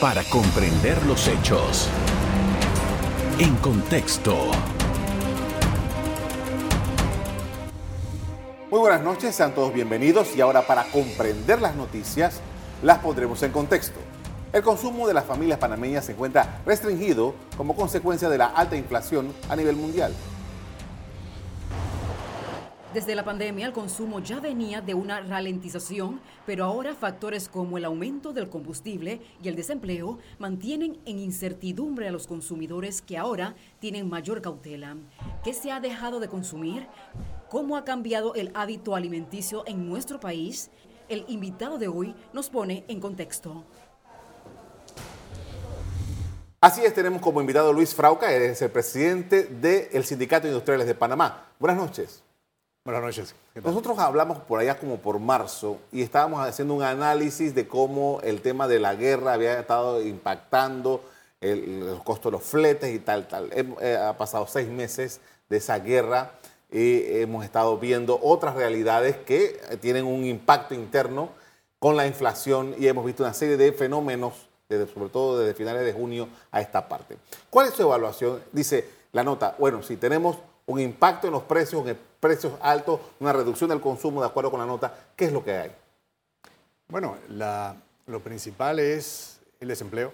para comprender los hechos. En contexto. Muy buenas noches, sean todos bienvenidos y ahora para comprender las noticias las pondremos en contexto. El consumo de las familias panameñas se encuentra restringido como consecuencia de la alta inflación a nivel mundial. Desde la pandemia el consumo ya venía de una ralentización, pero ahora factores como el aumento del combustible y el desempleo mantienen en incertidumbre a los consumidores que ahora tienen mayor cautela. ¿Qué se ha dejado de consumir? ¿Cómo ha cambiado el hábito alimenticio en nuestro país? El invitado de hoy nos pone en contexto. Así es, tenemos como invitado Luis Frauca, es el presidente del Sindicato de Industriales de Panamá. Buenas noches. Buenas noches. Nosotros hablamos por allá como por marzo y estábamos haciendo un análisis de cómo el tema de la guerra había estado impactando el, los costos de los fletes y tal, tal. Eh, ha pasado seis meses de esa guerra y hemos estado viendo otras realidades que tienen un impacto interno con la inflación y hemos visto una serie de fenómenos, sobre todo desde finales de junio a esta parte. ¿Cuál es su evaluación? Dice la nota, bueno, si tenemos un impacto en los precios, en precios altos, una reducción del consumo de acuerdo con la nota. ¿Qué es lo que hay? Bueno, lo principal es el desempleo,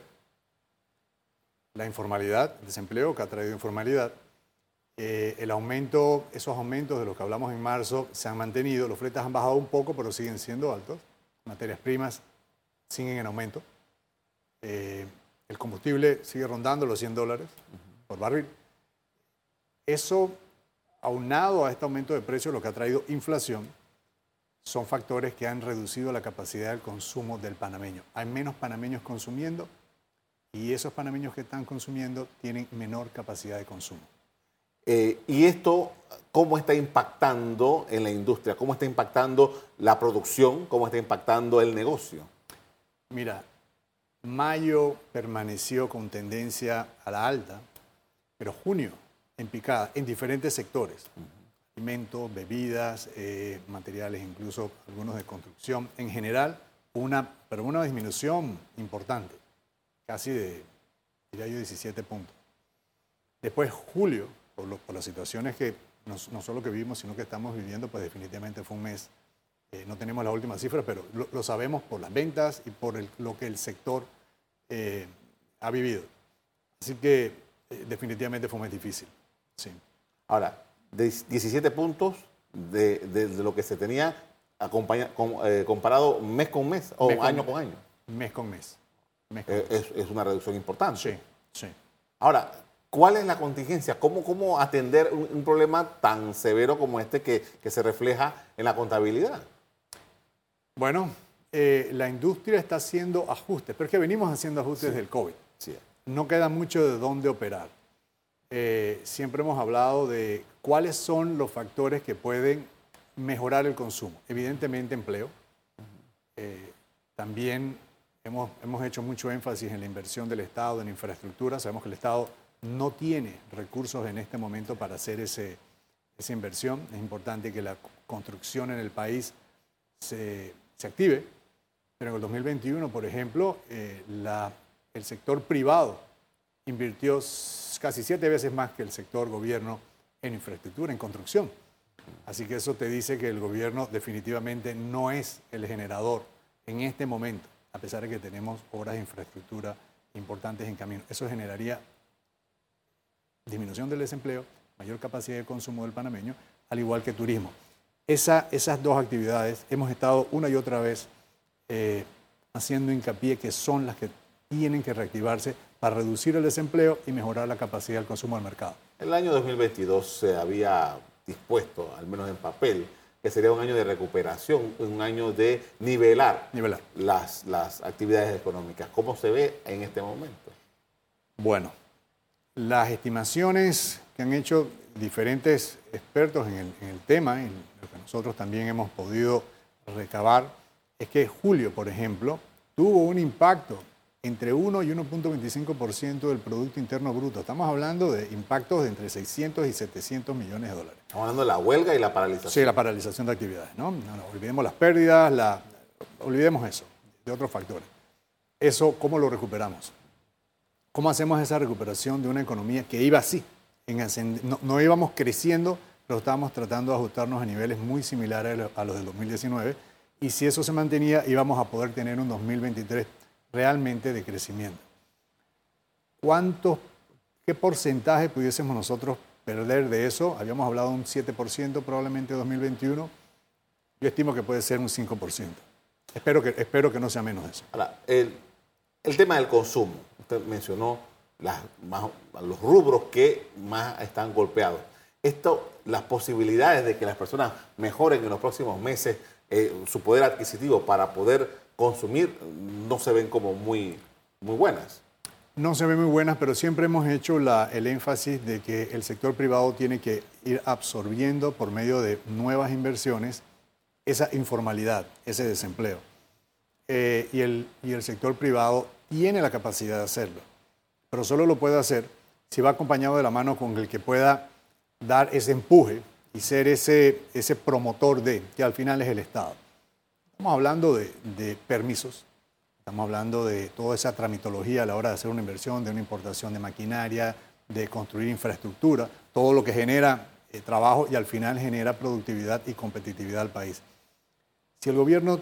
la informalidad, el desempleo que ha traído informalidad. Eh, el aumento, esos aumentos de los que hablamos en marzo se han mantenido, los fletes han bajado un poco, pero siguen siendo altos. Materias primas siguen en aumento. Eh, el combustible sigue rondando los 100 dólares por barril. Eso, aunado a este aumento de precios, lo que ha traído inflación, son factores que han reducido la capacidad del consumo del panameño. Hay menos panameños consumiendo y esos panameños que están consumiendo tienen menor capacidad de consumo. Eh, ¿Y esto cómo está impactando en la industria? ¿Cómo está impactando la producción? ¿Cómo está impactando el negocio? Mira, mayo permaneció con tendencia a la alta, pero junio en picada en diferentes sectores. Alimentos, bebidas, eh, materiales, incluso algunos de construcción. En general, una, pero una disminución importante, casi de, diría yo, 17 puntos. Después, julio, por, por las situaciones que no, no, solo que vivimos, sino que estamos viviendo, pues definitivamente fue un mes. Eh, no tenemos las últimas cifras, pero lo, lo, sabemos por las ventas y por el, lo que el sector eh, ha vivido. Así que eh, definitivamente fue un mes difícil. Sí. Ahora, de 17 puntos de, de, de lo que se tenía con, eh, comparado mes con mes o mes con, año con año. Mes con mes. mes, con eh, mes. Es, es, una reducción importante. Sí, sí. Ahora, ¿cuál es la contingencia? ¿Cómo, cómo atender un, un problema tan severo como este que, que, se refleja en la contabilidad? Bueno, eh, la industria está haciendo ajustes, pero es que venimos haciendo ajustes sí. del COVID. Sí. No queda mucho de dónde operar eh, siempre hemos hablado de cuáles son los factores que pueden mejorar el consumo. Evidentemente empleo. Eh, también hemos, hemos hecho mucho énfasis en la inversión del Estado en infraestructura. Sabemos que el Estado no tiene recursos en este momento para hacer ese, esa inversión. Es importante que la construcción en el país se, se active. Pero en el 2021, por ejemplo, eh, la, el sector privado invirtió casi siete veces más que el sector gobierno en infraestructura, en construcción. Así que eso te dice que el gobierno definitivamente no es el generador en este momento, a pesar de que tenemos obras de infraestructura importantes en camino. Eso generaría disminución del desempleo, mayor capacidad de consumo del panameño, al igual que turismo. Esa, esas dos actividades hemos estado una y otra vez eh, haciendo hincapié que son las que tienen que reactivarse para reducir el desempleo y mejorar la capacidad del consumo del mercado. El año 2022 se había dispuesto, al menos en papel, que sería un año de recuperación, un año de nivelar, nivelar. Las, las actividades económicas. ¿Cómo se ve en este momento? Bueno, las estimaciones que han hecho diferentes expertos en el, en el tema, en lo que nosotros también hemos podido recabar, es que julio, por ejemplo, tuvo un impacto entre 1 y 1.25% del Producto Interno Bruto. Estamos hablando de impactos de entre 600 y 700 millones de dólares. Estamos hablando de la huelga y la paralización. Sí, la paralización de actividades. No, no, no olvidemos las pérdidas, la, olvidemos eso, de otros factores. Eso, ¿cómo lo recuperamos? ¿Cómo hacemos esa recuperación de una economía que iba así? En no, no, íbamos creciendo, pero estábamos tratando de ajustarnos a niveles muy similares a los del 2019. Y si eso se mantenía, íbamos a poder tener un 2023 realmente de crecimiento. ¿Cuántos, qué porcentaje pudiésemos nosotros perder de eso? Habíamos hablado de un 7% probablemente en 2021. Yo estimo que puede ser un 5%. Espero que, espero que no sea menos eso. Ahora, el, el tema del consumo. Usted mencionó las, los rubros que más están golpeados. Esto, las posibilidades de que las personas mejoren en los próximos meses eh, su poder adquisitivo para poder consumir no se ven como muy, muy buenas. No se ven muy buenas, pero siempre hemos hecho el énfasis de que el sector privado tiene que ir absorbiendo por medio de nuevas inversiones esa informalidad, ese desempleo. Eh, y, el, y el sector privado tiene la capacidad de hacerlo, pero solo lo puede hacer si va acompañado de la mano con el que pueda dar ese empuje y ser ese, ese promotor de, que al final es el Estado. Estamos hablando de, permisos, estamos hablando de toda esa tramitología a la hora de hacer una inversión, de una importación de maquinaria, de construir infraestructura, todo lo que genera eh, trabajo y al final genera productividad y competitividad al país. Si el gobierno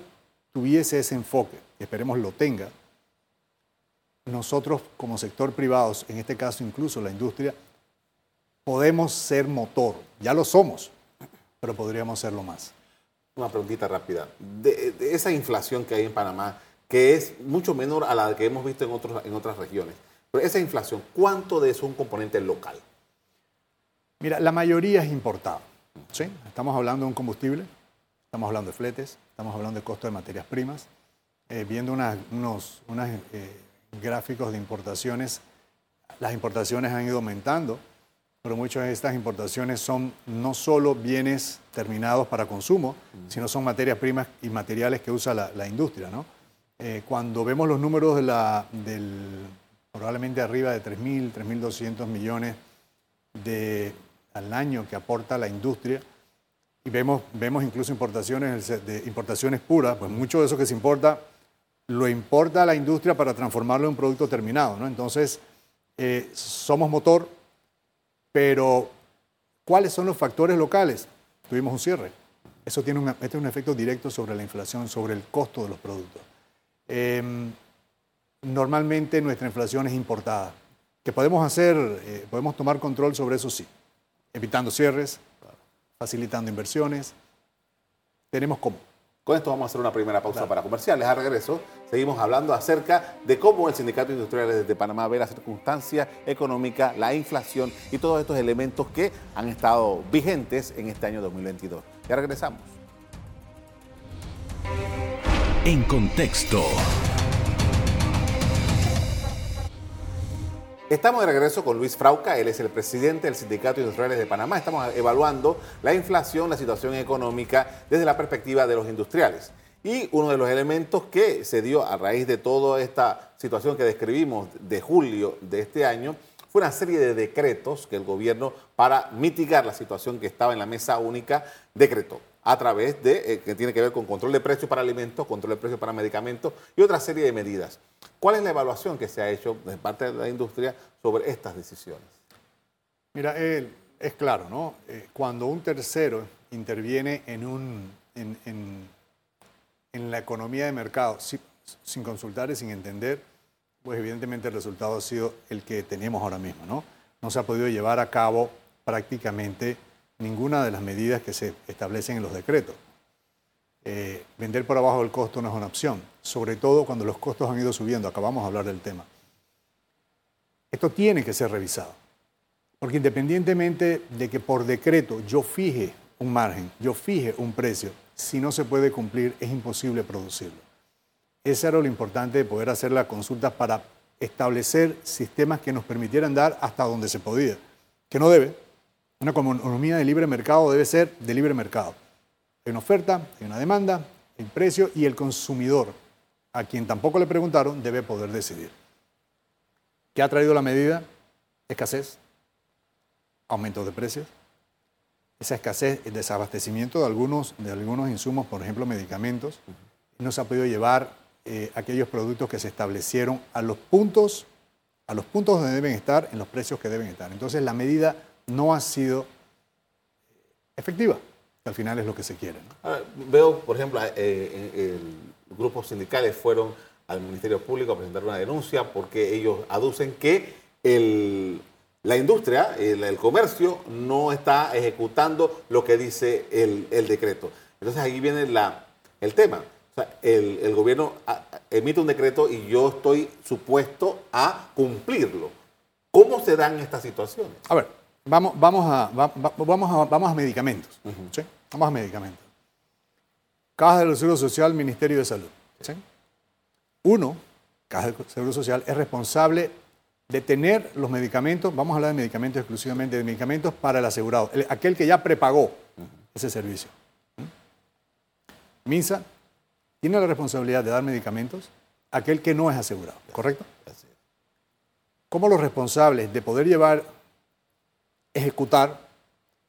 tuviese ese enfoque, esperemos lo tenga, nosotros como sector privado, en este caso incluso la industria, podemos ser motor. Ya lo somos, pero podríamos serlo más. Una preguntita rápida. De, esa inflación que hay en Panamá, que es mucho menor a la que hemos visto en, otros, en otras regiones, pero esa inflación, ¿cuánto de eso es un componente local? Mira, la mayoría es importada. ¿sí? Estamos hablando de un combustible, estamos hablando de fletes, estamos hablando de costo de materias primas. Eh, viendo unos, eh, gráficos de importaciones, las importaciones han ido aumentando, pero muchas de estas importaciones son no solo bienes terminados para consumo, sino son materias primas y materiales que usa la, industria. ¿no? Eh, cuando vemos los números de la, del probablemente arriba de 3.000, 3.200 millones de, al año que aporta la industria, y vemos, vemos incluso importaciones, de importaciones puras, pues mucho de eso que se importa lo importa a la industria para transformarlo en un producto terminado. ¿no? Entonces, eh, somos motor, pero ¿cuáles son los factores locales? Tuvimos un cierre. Eso tiene un, este un efecto directo sobre la inflación, sobre el costo de los productos. Em, normalmente nuestra inflación es importada. ¿Qué podemos hacer? Eh, podemos tomar control sobre eso, sí. Evitando cierres, facilitando inversiones. Tenemos cómo. Con esto vamos a hacer una primera pausa para comerciales. A regreso, seguimos hablando acerca de cómo el Sindicato Industrial de Panamá ve la circunstancia económica, la inflación y todos estos elementos que han estado vigentes en este año 2022. Ya regresamos. En contexto. Estamos de regreso con Luis Frauca, él es el presidente del Sindicato Industriales de Panamá. Estamos evaluando la inflación, la situación económica desde la perspectiva de los industriales. Y uno de los elementos que se dio a raíz de toda esta situación que describimos de julio de este año fue una serie de decretos que el gobierno, para mitigar la situación que estaba en la mesa única, decretó a través de, eh, que tiene que ver con control de precios para alimentos, control de precios para medicamentos y otra serie de medidas. ¿Cuál es la evaluación que se ha hecho de parte de la industria sobre estas decisiones? Mira, es claro, ¿no? Eh, cuando un tercero interviene en, un, la economía de mercado sin, consultar y sin entender, pues evidentemente el resultado ha sido el que tenemos ahora mismo, ¿no? No se ha podido llevar a cabo prácticamente ninguna de las medidas que se establecen en los decretos. Eh, vender por abajo del costo no es una opción, sobre todo cuando los costos han ido subiendo. Acabamos de hablar del tema. Esto tiene que ser revisado, porque independientemente de que por decreto yo fije un margen, yo fije un precio, si no se puede cumplir es imposible producirlo. Eso era lo importante de poder hacer la consulta para establecer sistemas que nos permitieran dar hasta donde se podía, que no debe, una economía de libre mercado debe ser de libre mercado. Hay una oferta, hay una demanda, el precio y el consumidor, a quien tampoco le preguntaron, debe poder decidir. ¿Qué ha traído la medida? Escasez, aumento de precios, esa escasez, el desabastecimiento de algunos, de algunos insumos, por ejemplo medicamentos, no se ha podido llevar eh, aquellos productos que se establecieron a los puntos, a los puntos donde deben estar, en los precios que deben estar. Entonces la medida no ha sido efectiva, que al final es lo que se quiere. veo, por ejemplo, eh, grupos sindicales fueron al Ministerio Público a presentar una denuncia porque ellos aducen que el, la industria, el, comercio, no está ejecutando lo que dice el, decreto. Entonces ahí viene la, el tema. el, gobierno emite un decreto y yo estoy supuesto a cumplirlo. ¿Cómo se dan estas situaciones? A ver, vamos, vamos, a, vamos, a, vamos a medicamentos. Vamos a medicamentos. Caja del Seguro Social, Ministerio de Salud. Uno, Caja del Seguro Social, es responsable de tener los medicamentos, vamos a hablar de medicamentos exclusivamente, de medicamentos para el asegurado, aquel que ya prepagó ese servicio. MINSA tiene la responsabilidad de dar medicamentos a aquel que no es asegurado, ¿correcto? ¿Cómo los responsables de poder llevar, ejecutar,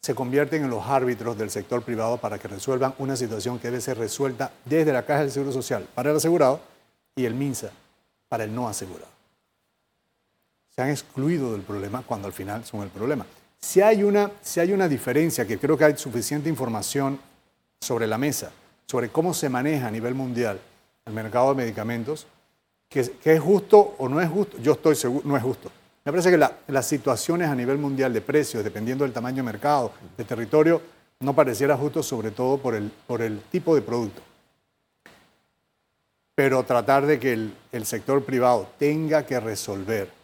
se convierten en los árbitros del sector privado para que resuelvan una situación que debe ser resuelta desde la Caja del Seguro Social para el asegurado y el MINSA para el no asegurado? Se han excluido del problema cuando al final son el problema. Si hay una, si hay una diferencia, que creo que hay suficiente información sobre la mesa, sobre cómo se maneja a nivel mundial el mercado de medicamentos, que, es justo o no es justo, yo estoy seguro, no es justo. Me parece que las situaciones a nivel mundial de precios, dependiendo del tamaño de mercado, de territorio, no pareciera justo, sobre todo por el, por el tipo de producto. Pero tratar de que el, el sector privado tenga que resolver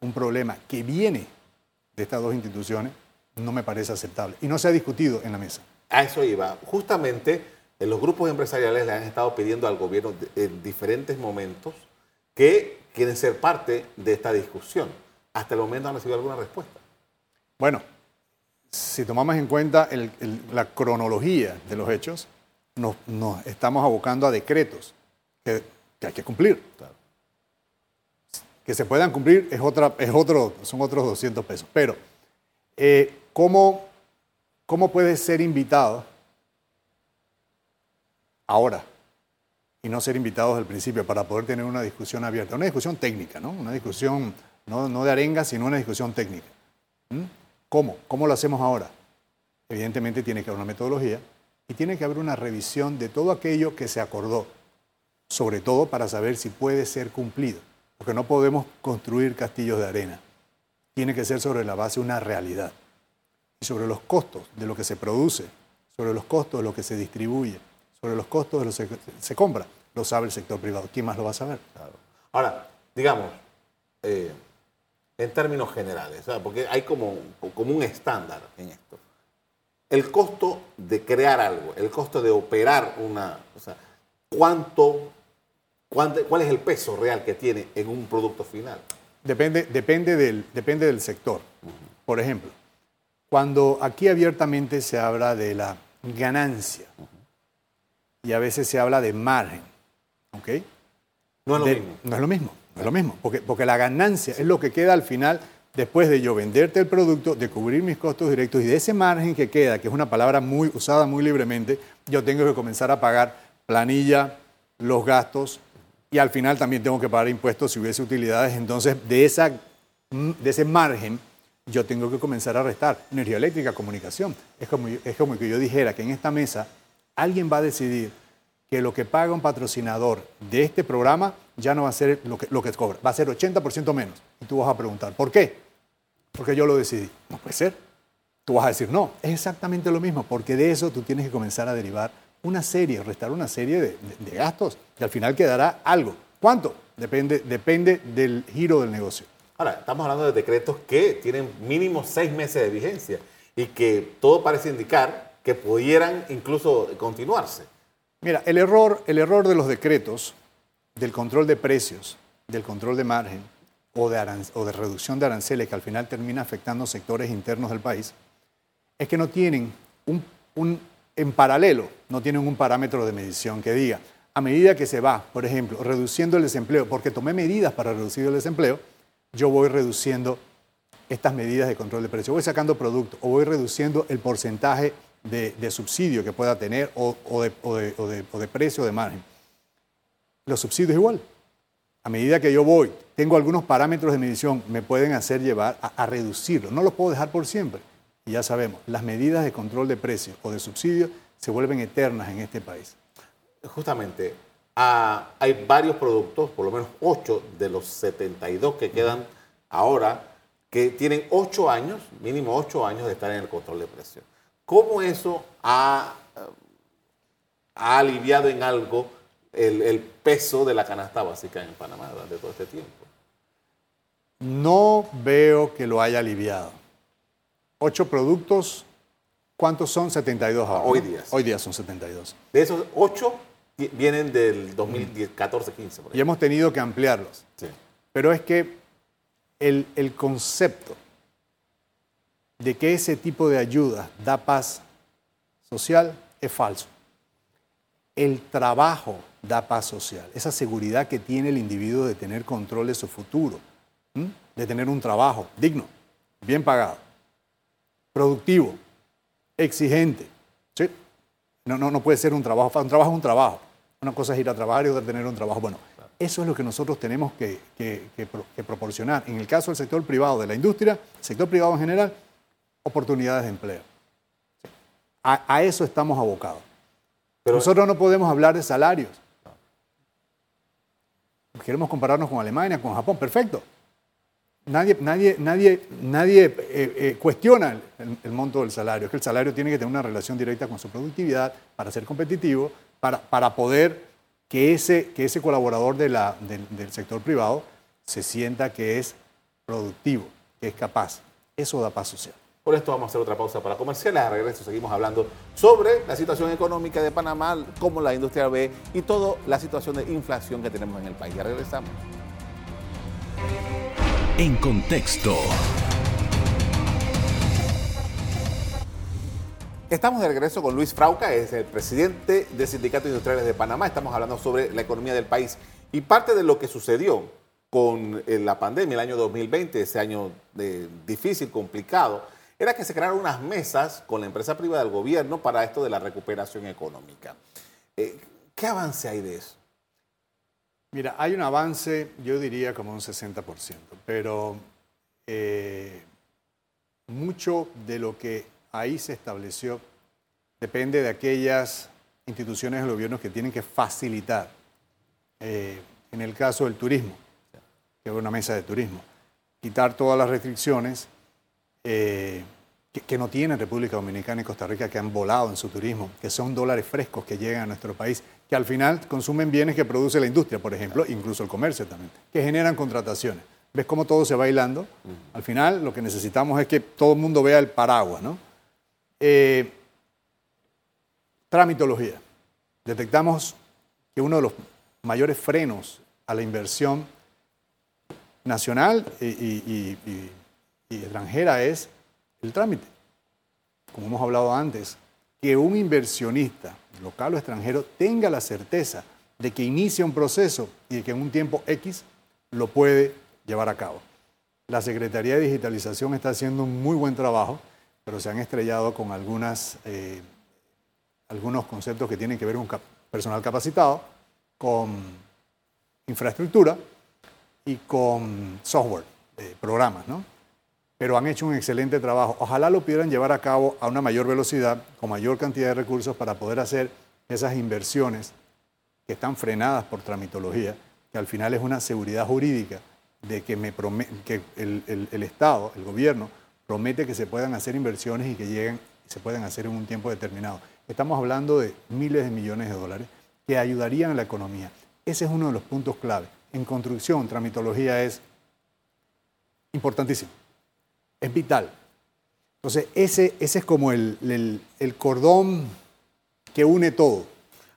un problema que viene de estas dos instituciones no me parece aceptable y no se ha discutido en la mesa. A eso iba. Justamente eh, los grupos empresariales le han estado pidiendo al gobierno en diferentes momentos que quieren ser parte de esta discusión. Hasta el momento han recibido alguna respuesta. Bueno, si tomamos en cuenta la cronología de los hechos, nos, estamos abocando a decretos que, hay que cumplir. Claro que se puedan cumplir es otra, es otro, son otros 200 pesos. Pero, eh, ¿cómo, ¿cómo puedes ser invitado ahora y no ser invitado desde el principio para poder tener una discusión abierta? Una discusión técnica, ¿no? Una discusión no, no de arenga, sino una discusión técnica. ¿Mm? ¿Cómo? ¿Cómo lo hacemos ahora? Evidentemente tiene que haber una metodología y tiene que haber una revisión de todo aquello que se acordó, sobre todo para saber si puede ser cumplido porque no podemos construir castillos de arena. Tiene que ser sobre la base de una realidad. Y sobre los costos de lo que se produce, sobre los costos de lo que se distribuye, sobre los costos de lo que se compra, lo sabe el sector privado. ¿Quién más lo va a saber? Ahora, digamos, eh, en términos generales, porque hay como, como un estándar en esto. El costo de crear algo, el costo de operar una... O sea, ¿Cuánto ¿Cuál es el peso real que tiene en un producto final? Depende, depende, del, depende del sector. Por ejemplo, cuando aquí abiertamente se habla de la ganancia y a veces se habla de margen, ¿ok? No es lo mismo. No es lo mismo, no es lo mismo, porque, porque la ganancia es lo que queda al final después de yo venderte el producto, de cubrir mis costos directos y de ese margen que queda, que es una palabra muy usada muy libremente, yo tengo que comenzar a pagar planilla, los gastos, y al final también tengo que pagar impuestos si hubiese utilidades. Entonces, de, esa, de ese margen, yo tengo que comenzar a restar energía eléctrica, comunicación. Es como, es como que yo dijera que en esta mesa alguien va a decidir que lo que paga un patrocinador de este programa ya no va a ser lo que, lo que cobra, va a ser 80% menos. Y tú vas a preguntar, ¿por qué? Porque yo lo decidí. No puede ser. Tú vas a decir, no, es exactamente lo mismo, porque de eso tú tienes que comenzar a derivar una serie, restar una serie de, gastos y al final quedará algo. ¿Cuánto? Depende, depende del giro del negocio. Ahora, estamos hablando de decretos que tienen mínimo seis meses de vigencia y que todo parece indicar que pudieran incluso continuarse. Mira, el error, el error de los decretos, del control de precios, del control de margen o de, o de reducción de aranceles que al final termina afectando sectores internos del país, es que no tienen un, un en paralelo no tienen un parámetro de medición que diga, a medida que se va, por ejemplo, reduciendo el desempleo, porque tomé medidas para reducir el desempleo, yo voy reduciendo estas medidas de control de precio, voy sacando productos o voy reduciendo el porcentaje de, subsidio que pueda tener o, de, precio de margen. Los subsidios igual. A medida que yo voy, tengo algunos parámetros de medición, me pueden hacer llevar a, a reducirlo. No los puedo dejar por siempre. Y ya sabemos, las medidas de control de precios o de subsidios se vuelven eternas en este país. Justamente, ah, hay varios productos, por lo menos 8 de los 72 que quedan ahora, que tienen 8 años, mínimo 8 años de estar en el control de precios. ¿Cómo eso ha, ha aliviado en algo el, el peso de la canasta básica en Panamá durante todo este tiempo? No veo que lo haya aliviado. Ocho productos, ¿cuántos son? 72 ahora. Hoy ¿no? día. Hoy día son 72. De esos 8 vienen del 2014-15. Y hemos tenido que ampliarlos. Sí. Pero es que el, el concepto de que ese tipo de ayuda da paz social es falso. El trabajo da paz social, esa seguridad que tiene el individuo de tener control de su futuro, ¿m? de tener un trabajo digno, bien pagado, productivo, exigente. ¿sí? No, no, no puede ser un trabajo, un trabajo es un trabajo. Una cosa es ir a trabajar y otra tener un trabajo. Bueno, eso es lo que nosotros tenemos que, que- que proporcionar. En el caso del sector privado, de la industria, sector privado en general, oportunidades de empleo. A, a eso estamos abocados. Pero- Nosotros no podemos hablar de salarios. Queremos compararnos con Alemania, con Japón, perfecto. Nadie, nadie, nadie, nadie eh, eh, cuestiona el, monto del salario. Es que el salario tiene que tener una relación directa con su productividad para ser competitivo, para, para poder que ese, que ese colaborador de la- del, del sector privado se sienta que es productivo, que es capaz. Eso da paz social. Por esto vamos a hacer otra pausa para comerciales. A regreso seguimos hablando sobre la situación económica de Panamá, cómo la industria ve y toda la situación de inflación que tenemos en el país. Ya regresamos. En contexto. Estamos de regreso con Luis Frauca, es el presidente del Sindicato Industriales de Panamá. Estamos hablando sobre la economía del país y parte de lo que sucedió con eh, la pandemia el año 2020, ese año de- difícil, complicado, era que se crearon unas mesas con la empresa privada del gobierno para esto de la recuperación económica. Eh, ¿Qué avance hay de eso? Mira, hay un avance, yo diría como un 60%, pero eh, mucho de lo que ahí se estableció depende de aquellas instituciones del gobierno que tienen que facilitar. Eh, en el caso del turismo, que es una mesa de turismo, quitar todas las restricciones eh, que, que no tienen República Dominicana y Costa Rica, que han volado en su turismo, que son dólares frescos que llegan a nuestro país, que al final consumen bienes que produce la industria, por ejemplo, incluso el comercio también, que generan contrataciones. ¿Ves cómo todo se va bailando? Al final lo que necesitamos es que todo el mundo vea el paraguas, ¿no? Eh, tramitología. Detectamos que uno de los mayores frenos a la inversión nacional y, y- y- y- y extranjera es el trámite. Como hemos hablado antes, que un inversionista, local o extranjero, tenga la certeza de que inicia un proceso y de que en un tiempo X lo puede llevar a cabo. La Secretaría de Digitalización está haciendo un muy buen trabajo, pero se han estrellado con eh, algunos conceptos que tienen que ver con personal capacitado, con infraestructura y con software, eh, programas, ¿no? Pero han hecho un excelente trabajo. Ojalá lo pudieran llevar a cabo a una mayor velocidad, con mayor cantidad de recursos para poder hacer esas inversiones que están frenadas por tramitología, que al final es una seguridad jurídica de que, el Estado, el gobierno, promete que se puedan hacer inversiones y que lleguen y se puedan hacer en un tiempo determinado. Estamos hablando de miles de millones de dólares que ayudarían a la economía. Ese es uno de los puntos clave. En construcción, tramitología es importantísimo, es vital. Entonces, ese, ese es como el, el- el cordón que une todo,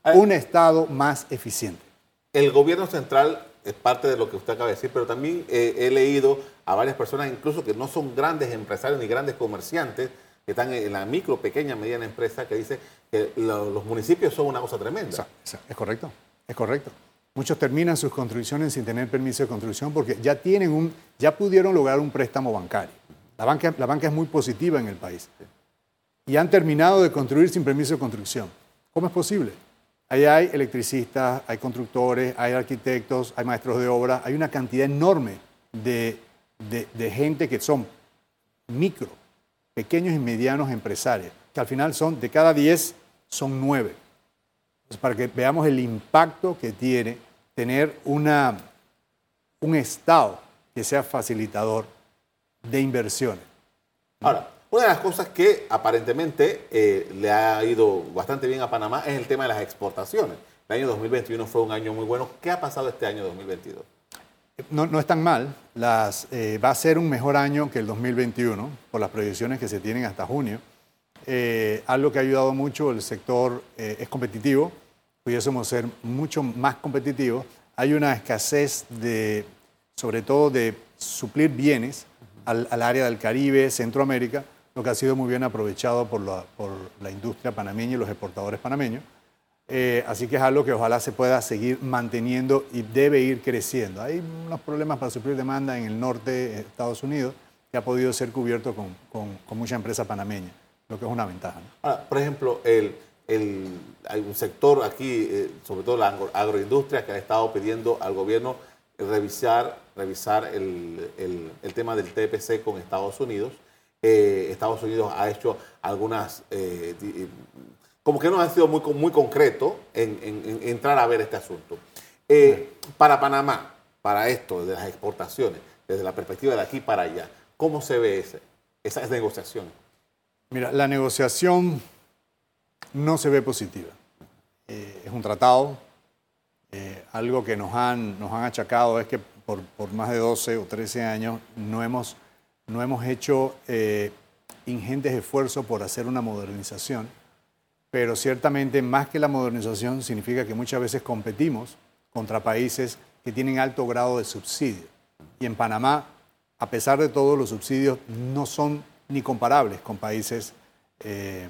Ay. un Estado más eficiente. El gobierno central es parte de lo que usted acaba de decir, pero también eh, he leído a varias personas, incluso que no son grandes empresarios ni grandes comerciantes, que están en la micro, pequeña, mediana empresa, que dicen que lo- los municipios son una cosa tremenda. Es correcto, es correcto. Muchos terminan sus construcciones sin tener permiso de construcción porque ya tienen un, ya pudieron lograr un préstamo bancario. La banca, la banca es muy positiva en el país. Y han terminado de construir sin permiso de construcción. ¿Cómo es posible? Ahí hay electricistas, hay constructores, hay arquitectos, hay maestros de obra, hay una cantidad enorme de, de gente que son micro, pequeños y medianos empresarios, que al final son, de cada 10, son 9. para que veamos el impacto que tiene tener una, un Estado que sea facilitador de inversiones. Ahora, una de las cosas que aparentemente eh, le ha ido bastante bien a Panamá es el tema de las exportaciones. El año 2021 fue un año muy bueno. ¿Qué ha pasado este año 2022? No, no es tan mal. Las, eh, va a ser un mejor año que el 2021 por las proyecciones que se tienen hasta junio. Eh, algo que ha ayudado mucho, el sector es competitivo, pudiésemos ser mucho más competitivos. Hay una escasez de, sobre todo de suplir bienes al, área del Caribe, Centroamérica, lo que ha sido muy bien aprovechado por la, por la industria panameña y los exportadores panameños. Eh, así que es algo que ojalá se pueda seguir manteniendo y debe ir creciendo. Hay unos problemas para suplir demanda en el norte de Estados Unidos que ha podido ser cubierto con, con, mucha empresa panameña, lo que es una ventaja. por ejemplo, el, el, hay un sector aquí, eh, sobre todo la agroindustria, que ha estado pidiendo al gobierno revisar, revisar el, el, tema del TPC con Estados Unidos. Eh, Estados Unidos ha hecho algunas, eh, como que no ha sido muy, muy concreto en, entrar a ver este asunto. Eh, para Panamá, para esto de las exportaciones, desde la perspectiva de aquí para allá, ¿cómo se ve esa, esa negociación? Mira, la negociación no se ve positiva. es un tratado, eh, algo que nos han, nos han achacado es que por, por, más de 12 o 13 años no hemos, no hemos hecho eh, ingentes esfuerzos por hacer una modernización, pero ciertamente más que la modernización significa que muchas veces competimos contra países que tienen alto grado de subsidio. Y en Panamá, a pesar de todo, los subsidios no son ni comparables con países eh,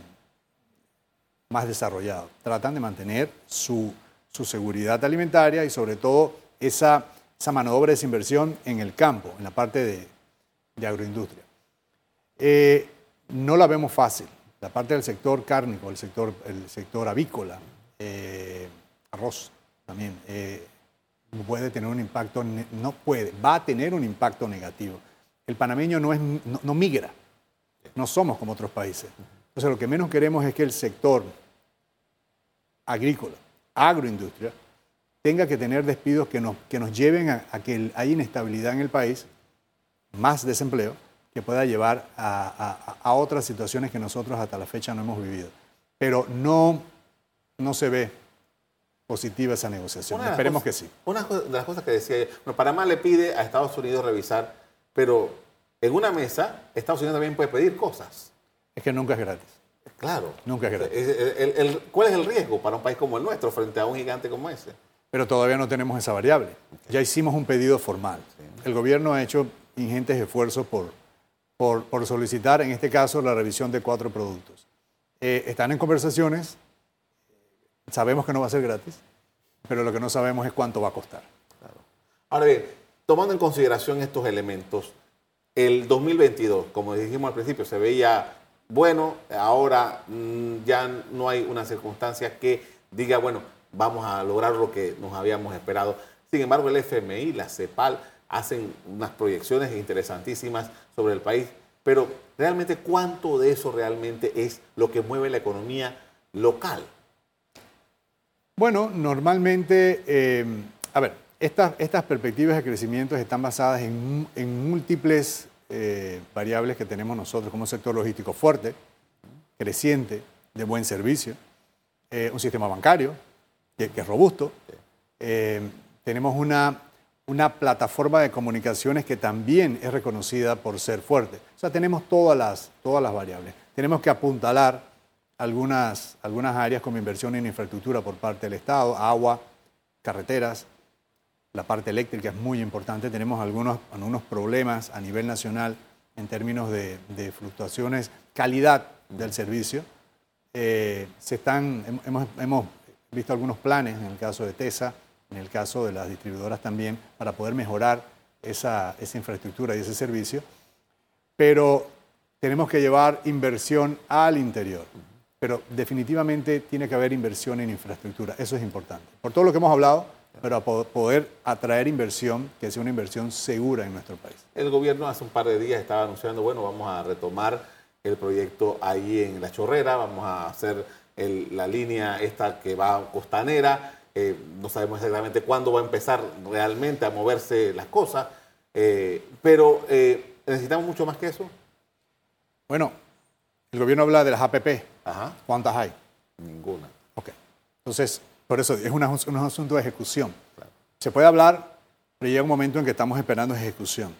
más desarrollados. Tratan de mantener su su seguridad alimentaria y sobre todo esa, esa mano de obra de inversión en el campo, en la parte de, de agroindustria. Eh, no la vemos fácil. La parte del sector cárnico, el sector, el sector avícola, eh, arroz también, eh, puede tener un impacto, no puede, va a tener un impacto negativo. El panameño no, es, no migra, no somos como otros países. Entonces lo que menos queremos es que el sector agrícola, agroindustria tenga que tener despidos que nos, que nos lleven a, que hay inestabilidad en el país, más desempleo, que pueda llevar a, otras situaciones que nosotros hasta la fecha no hemos vivido. Pero no, no se ve positiva esa negociación. Esperemos que sí. Una de las cosas que decía, bueno, Panamá le pide a Estados Unidos revisar, pero en una mesa Estados Unidos también puede pedir cosas. Es que nunca es gratis. Claro. Nunca es gratis. ¿Cuál es el riesgo para un país como el nuestro frente a un gigante como ese? Pero todavía no tenemos esa variable. Ya hicimos un pedido formal. El gobierno ha hecho ingentes esfuerzos por, por, solicitar, en este caso, la revisión de cuatro productos. Eh, están en conversaciones, sabemos que no va a ser gratis, pero lo que no sabemos es cuánto va a costar. Ahora bien, tomando en consideración estos elementos, el 2022, como dijimos al principio, se veía bueno, ahora mm, ya no hay una circunstancia que diga, bueno, vamos a lograr lo que nos habíamos esperado. Sin embargo, el FMI, la CEPAL, hacen unas proyecciones interesantísimas sobre el país, pero realmente cuánto de eso realmente es lo que mueve la economía local. Bueno, normalmente, eh, a ver, estas, estas perspectivas de crecimiento están basadas en, en múltiples eh, variables que tenemos nosotros como un sector logístico fuerte, creciente, de buen servicio, eh, un sistema bancario que, es robusto, eh, tenemos una, una plataforma de comunicaciones que también es reconocida por ser fuerte. O sea, tenemos todas las, todas las variables. Tenemos que apuntalar algunas, algunas áreas como inversión en infraestructura por parte del Estado, agua, carreteras, la parte eléctrica es muy importante. Tenemos algunos, algunos problemas a nivel nacional en términos de, fluctuaciones, calidad del servicio. Eh, se están, hemos, hemos, visto algunos planes en el caso de TESA, en el caso de las distribuidoras también, para poder mejorar esa, esa infraestructura y ese servicio. Pero tenemos que llevar inversión al interior. pero definitivamente tiene que haber inversión en infraestructura. Eso es importante. Por todo lo que hemos hablado, pero a poder atraer inversión que sea una inversión segura en nuestro país. El gobierno hace un par de días estaba anunciando, bueno, vamos a retomar el proyecto ahí en La Chorrera, vamos a hacer la línea esta que va costanera, eh, no sabemos exactamente cuándo va a empezar realmente a moverse las cosas, eh, pero eh, necesitamos mucho más que eso. Bueno, el gobierno habla de las APP. Ajá. ¿Cuántas hay? Ninguna. Ok. Entonces, por eso es un, asunto de ejecución. Se puede hablar, pero llega un momento en que estamos esperando ejecución.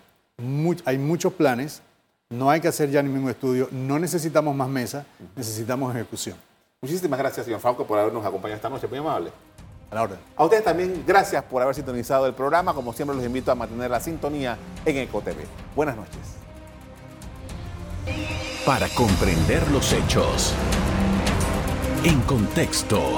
hay muchos planes, no hay que hacer ya ningún estudio, no necesitamos más mesa, necesitamos ejecución. Muchísimas gracias, señor Fauco, por habernos acompañado esta noche. Muy amable. A la orden. A ustedes también, gracias por haber sintonizado el programa. Como siempre, los invito a mantener la sintonía en EcoTV. Buenas noches. Para comprender los hechos. En contexto.